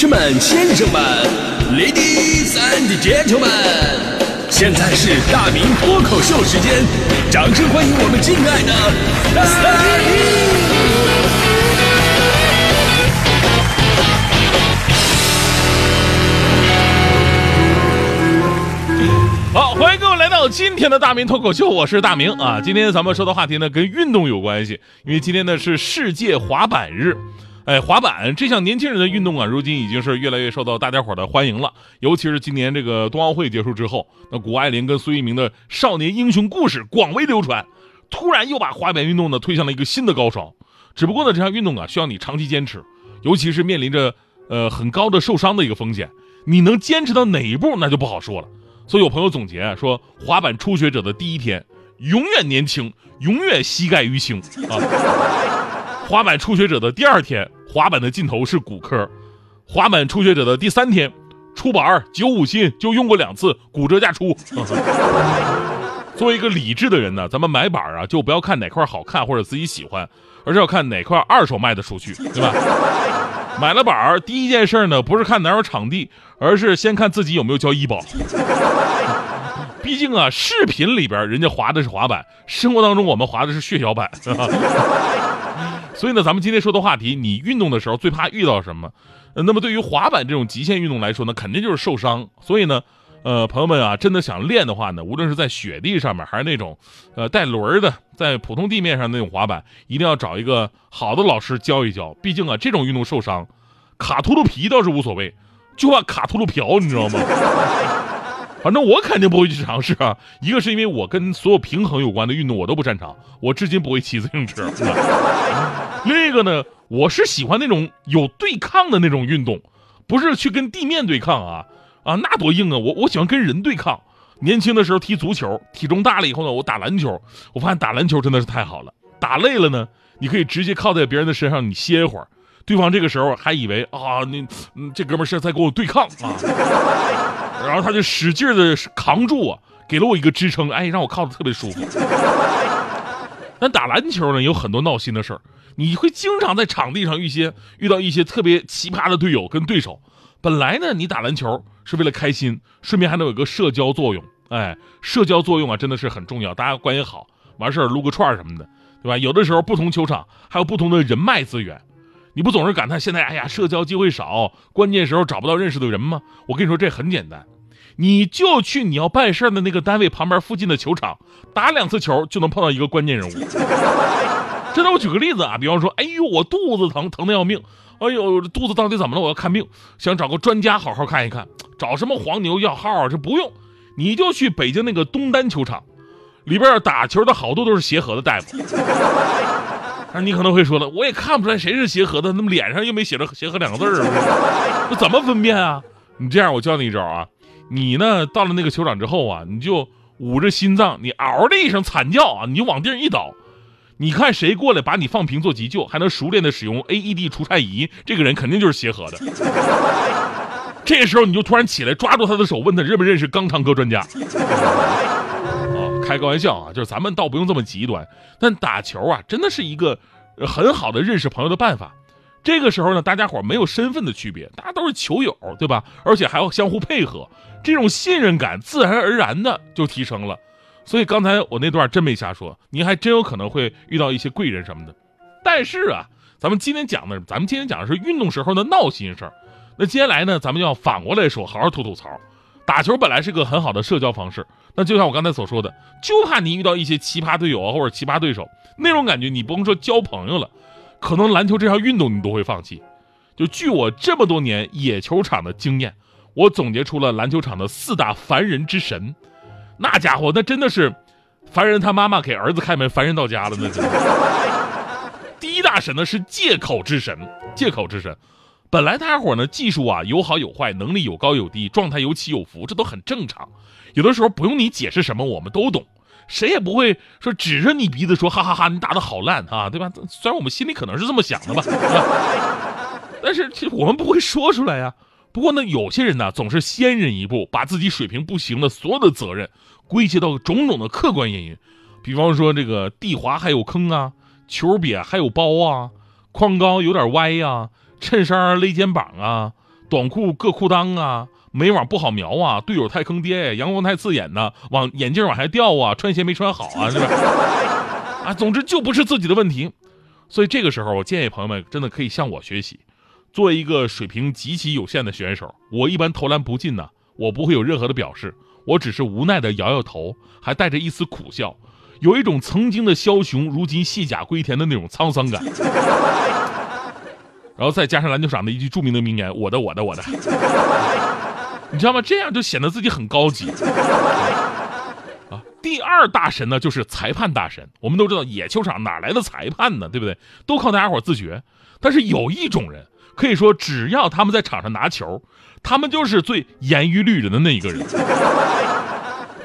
士们、先生们，Ladies and Gentlemen，现在是大明脱口秀时间，掌声欢迎我们敬爱的大明！好，欢迎各位来到今天的大明脱口秀，我是大明啊。今天咱们说的话题呢，跟运动有关系，因为今天呢是世界滑板日。哎，滑板这项年轻人的运动啊，如今已经是越来越受到大家伙的欢迎了。尤其是今年这个冬奥会结束之后，那谷爱凌跟孙一鸣的少年英雄故事广为流传，突然又把滑板运动呢推向了一个新的高潮。只不过呢，这项运动啊需要你长期坚持，尤其是面临着呃很高的受伤的一个风险，你能坚持到哪一步那就不好说了。所以有朋友总结说，滑板初学者的第一天永远年轻，永远膝盖淤青啊。滑板初学者的第二天，滑板的尽头是骨科；滑板初学者的第三天，出板九五新就用过两次，骨折价出。作为一个理智的人呢，咱们买板啊，就不要看哪块好看或者自己喜欢，而是要看哪块二手卖得出去，对吧？买了板儿第一件事呢，不是看哪有场地，而是先看自己有没有交医保。毕竟啊，视频里边人家滑的是滑板，生活当中我们滑的是血小板。所以呢，咱们今天说的话题，你运动的时候最怕遇到什么？那么对于滑板这种极限运动来说呢，肯定就是受伤。所以呢，呃，朋友们啊，真的想练的话呢，无论是在雪地上面，还是那种，呃，带轮的，在普通地面上那种滑板，一定要找一个好的老师教一教。毕竟啊，这种运动受伤，卡秃噜皮倒是无所谓，就怕卡秃噜瓢，你知道吗？反正我肯定不会去尝试啊！一个是因为我跟所有平衡有关的运动我都不擅长，我至今不会骑自行车。另一个呢，我是喜欢那种有对抗的那种运动，不是去跟地面对抗啊啊，那多硬啊！我我喜欢跟人对抗。年轻的时候踢足球，体重大了以后呢，我打篮球，我发现打篮球真的是太好了。打累了呢，你可以直接靠在别人的身上，你歇一会儿，对方这个时候还以为啊，你这哥们是在跟我对抗啊。然后他就使劲的扛住我，给了我一个支撑，哎，让我靠的特别舒服。但打篮球呢，有很多闹心的事儿，你会经常在场地上遇些遇到一些特别奇葩的队友跟对手。本来呢，你打篮球是为了开心，顺便还能有个社交作用，哎，社交作用啊，真的是很重要，大家关系好，完事儿撸个串什么的，对吧？有的时候不同球场还有不同的人脉资源。你不总是感叹现在哎呀社交机会少，关键时候找不到认识的人吗？我跟你说这很简单，你就去你要办事的那个单位旁边附近的球场打两次球就能碰到一个关键人物。真的，我举个例子啊，比方说，哎呦我肚子疼疼的要命，哎呦肚子到底怎么了？我要看病，想找个专家好好看一看，找什么黄牛要号这不用，你就去北京那个东单球场，里边打球的好多都是协和的大夫。那你可能会说了，我也看不出来谁是协和的，那么脸上又没写着协和两个字儿，那怎么分辨啊？你这样，我教你一招啊，你呢到了那个球场之后啊，你就捂着心脏，你嗷的一声惨叫啊，你就往地上一倒，你看谁过来把你放平做急救，还能熟练的使用 AED 除颤仪，这个人肯定就是协和的。这时候你就突然起来抓住他的手，问他认不认识肛肠科专家。开个玩笑啊，就是咱们倒不用这么极端，但打球啊，真的是一个很好的认识朋友的办法。这个时候呢，大家伙没有身份的区别，大家都是球友，对吧？而且还要相互配合，这种信任感自然而然的就提升了。所以刚才我那段真没瞎说，您还真有可能会遇到一些贵人什么的。但是啊，咱们今天讲的，咱们今天讲的是运动时候的闹心事儿。那接下来呢，咱们要反过来说，好好吐吐槽。打球本来是个很好的社交方式，那就像我刚才所说的，就怕你遇到一些奇葩队友啊，或者奇葩对手，那种感觉你不用说交朋友了，可能篮球这项运动你都会放弃。就据我这么多年野球场的经验，我总结出了篮球场的四大烦人之神。那家伙，那真的是烦人，他妈妈给儿子开门，烦人到家了。那第一大神呢，是借口之神，借口之神。本来大家伙呢技术啊有好有坏，能力有高有低，状态有起有伏，这都很正常。有的时候不用你解释什么，我们都懂，谁也不会说指着你鼻子说哈哈哈，你打的好烂啊，对吧？虽然我们心里可能是这么想的吧，但是其实我们不会说出来呀。不过呢，有些人呢总是先人一步，把自己水平不行的所有的责任归结到种种的客观原因，比方说这个地滑还有坑啊，球瘪还有包啊，框高有点歪呀。衬衫勒肩膀啊，短裤硌裤裆啊，没网不好瞄啊，队友太坑爹呀，阳光太刺眼呐，往眼镜往下掉啊，穿鞋没穿好啊，是吧？啊，总之就不是自己的问题。所以这个时候，我建议朋友们真的可以向我学习。作为一个水平极其有限的选手，我一般投篮不进呢，我不会有任何的表示，我只是无奈的摇摇头，还带着一丝苦笑，有一种曾经的枭雄如今卸甲归田的那种沧桑感。然后再加上篮球场的一句著名的名言：“我的，我的，我的。”你知道吗？这样就显得自己很高级。啊，第二大神呢，就是裁判大神。我们都知道，野球场哪来的裁判呢？对不对？都靠大家伙自觉。但是有一种人。可以说，只要他们在场上拿球，他们就是最严于律人的那一个人。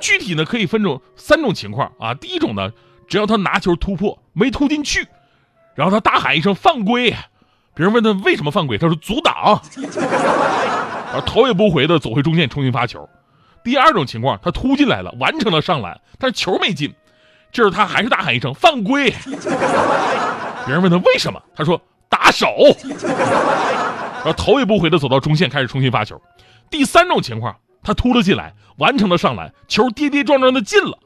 具体呢，可以分成三种情况啊。第一种呢，只要他拿球突破没突进去，然后他大喊一声犯规，别人问他为什么犯规，他说阻挡，而头也不回的走回中线重新发球。第二种情况，他突进来了，完成了上篮，但是球没进，这时他还是大喊一声犯规，别人问他为什么，他说。打手，然后头也不回的走到中线，开始重新发球。第三种情况，他突了进来，完成了上篮，球跌跌撞撞的进了，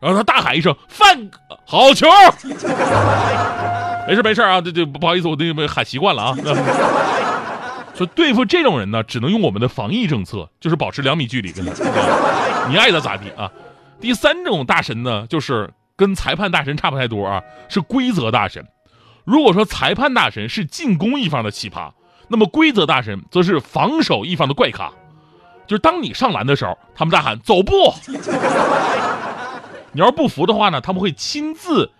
然后他大喊一声“犯好球”，没事没事啊，这这不好意思，我那个喊习惯了啊。说对付这种人呢，只能用我们的防疫政策，就是保持两米距离跟他，你爱咋咋地啊。第三种大神呢，就是跟裁判大神差不太多啊，是规则大神。如果说裁判大神是进攻一方的奇葩，那么规则大神则是防守一方的怪咖。就是当你上篮的时候，他们大喊走步。你要是不服的话呢，他们会亲自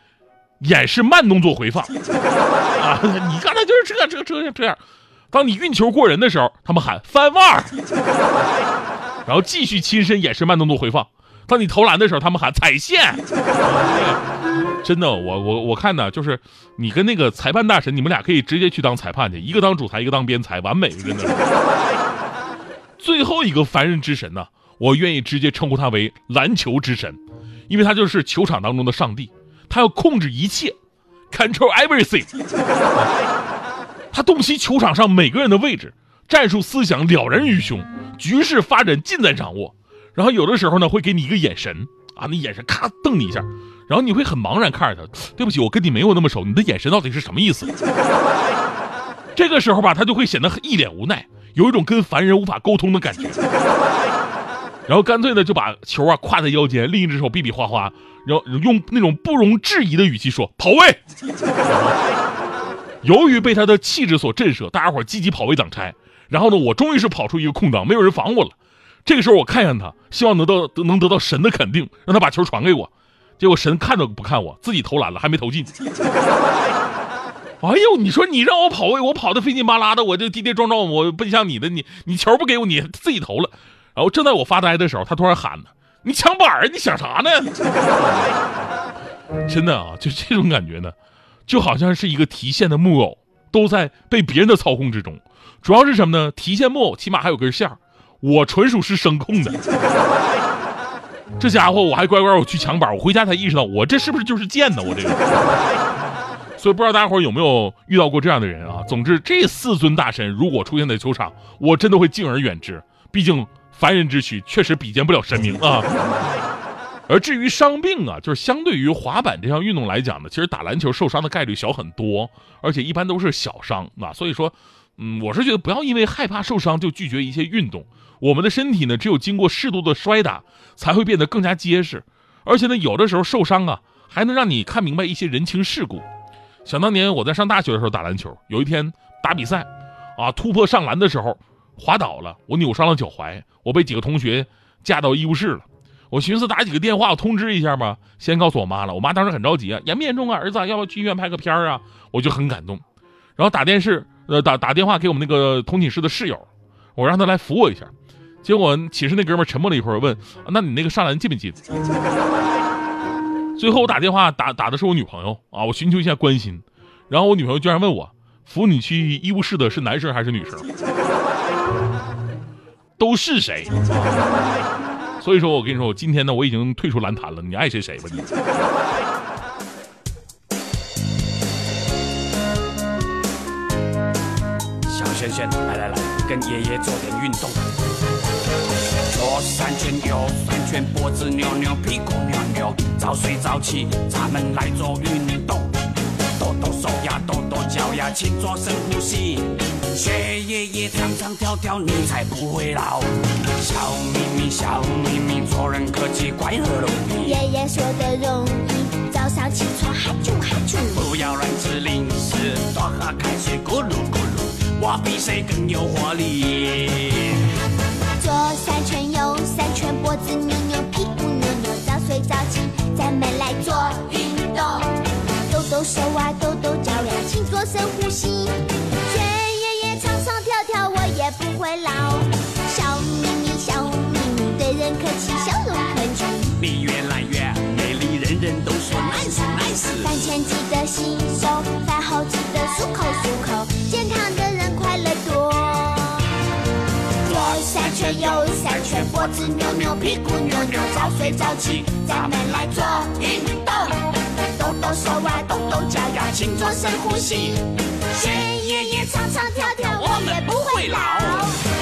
演示慢动作回放。啊，你刚才就是这这这这样。当你运球过人的时候，他们喊翻腕儿然后继续亲身演示慢动作回放。当你投篮的时候，他们喊踩线。真的，我我我看呢，就是你跟那个裁判大神，你们俩可以直接去当裁判去，一个当主裁，一个当边裁，完美，真的。最后一个凡人之神呢，我愿意直接称呼他为篮球之神，因为他就是球场当中的上帝，他要控制一切，control everything。他洞悉球场上每个人的位置，战术思想了然于胸，局势发展尽在掌握。然后有的时候呢，会给你一个眼神啊，那眼神咔瞪你一下。然后你会很茫然看着他，对不起，我跟你没有那么熟，你的眼神到底是什么意思？这个时候吧，他就会显得一脸无奈，有一种跟凡人无法沟通的感觉。然后干脆呢就把球啊挎在腰间，另一只手比比划划，然后用那种不容置疑的语气说：“跑位。”由于被他的气质所震慑，大家伙积极跑位挡拆。然后呢，我终于是跑出一个空档，没有人防我了。这个时候我看向他，希望能得能得到神的肯定，让他把球传给我。结果神看都不看我，自己投篮了，还没投进。哎呦，你说你让我跑位，我跑的费劲巴拉的，我就跌跌撞撞，我不像你的，你你球不给我，你自己投了。然后正在我发呆的时候，他突然喊呢：“你抢板儿，你想啥呢？” 真的啊，就这种感觉呢，就好像是一个提线的木偶，都在被别人的操控之中。主要是什么呢？提线木偶起码还有根线儿我纯属是声控的。这家伙我还乖乖我去抢板儿，我回家才意识到我这是不是就是贱呢？我这个，所以不知道大家伙有没有遇到过这样的人啊？总之，这四尊大神如果出现在球场，我真的会敬而远之。毕竟凡人之躯确实比肩不了神明啊。而至于伤病啊，就是相对于滑板这项运动来讲呢，其实打篮球受伤的概率小很多，而且一般都是小伤啊。所以说，嗯，我是觉得不要因为害怕受伤就拒绝一些运动。我们的身体呢，只有经过适度的摔打，才会变得更加结实。而且呢，有的时候受伤啊，还能让你看明白一些人情世故。想当年我在上大学的时候打篮球，有一天打比赛，啊，突破上篮的时候滑倒了，我扭伤了脚踝，我被几个同学架到医务室了。我寻思打几个电话，我通知一下吧，先告诉我妈了。我妈当时很着急啊，严不严重啊，儿子要不要去医院拍个片儿啊？我就很感动，然后打电视，呃，打打电话给我们那个同寝室的室友，我让他来扶我一下。结果寝室那哥们沉默了一会儿，问：“那你那个上篮进没进？”最后我打电话打打的是我女朋友啊，我寻求一下关心，然后我女朋友居然问我：“扶你去医务室的是男生还是女生？”都是谁？所以说我跟你说，我今天呢我已经退出篮坛了，你爱谁谁吧你。小轩轩，来来来，跟爷爷做点运动。左三圈，右三圈，脖子扭扭，屁股扭扭，早睡早起，咱们来做运动。抖抖手呀，抖抖脚呀，请做深呼吸。学爷爷唱唱跳跳，你才不会老。小咪咪，小咪咪，做人可气，快乐容易。爷爷说的容易，早上起床哈啾哈啾。不要乱吃零食，多喝开水，咕噜咕噜。我比谁更有活力。左三圈，右三圈，越来越美丽，人人都说 nice nice。饭前记得洗手，饭后记得漱口漱口，健康的人快乐多。左三圈，右三圈，脖子扭扭，屁股扭扭，早睡早起，咱们来做运动。抖抖手啊，抖抖脚呀，请做深呼吸。学爷爷唱唱跳跳，我们不会老。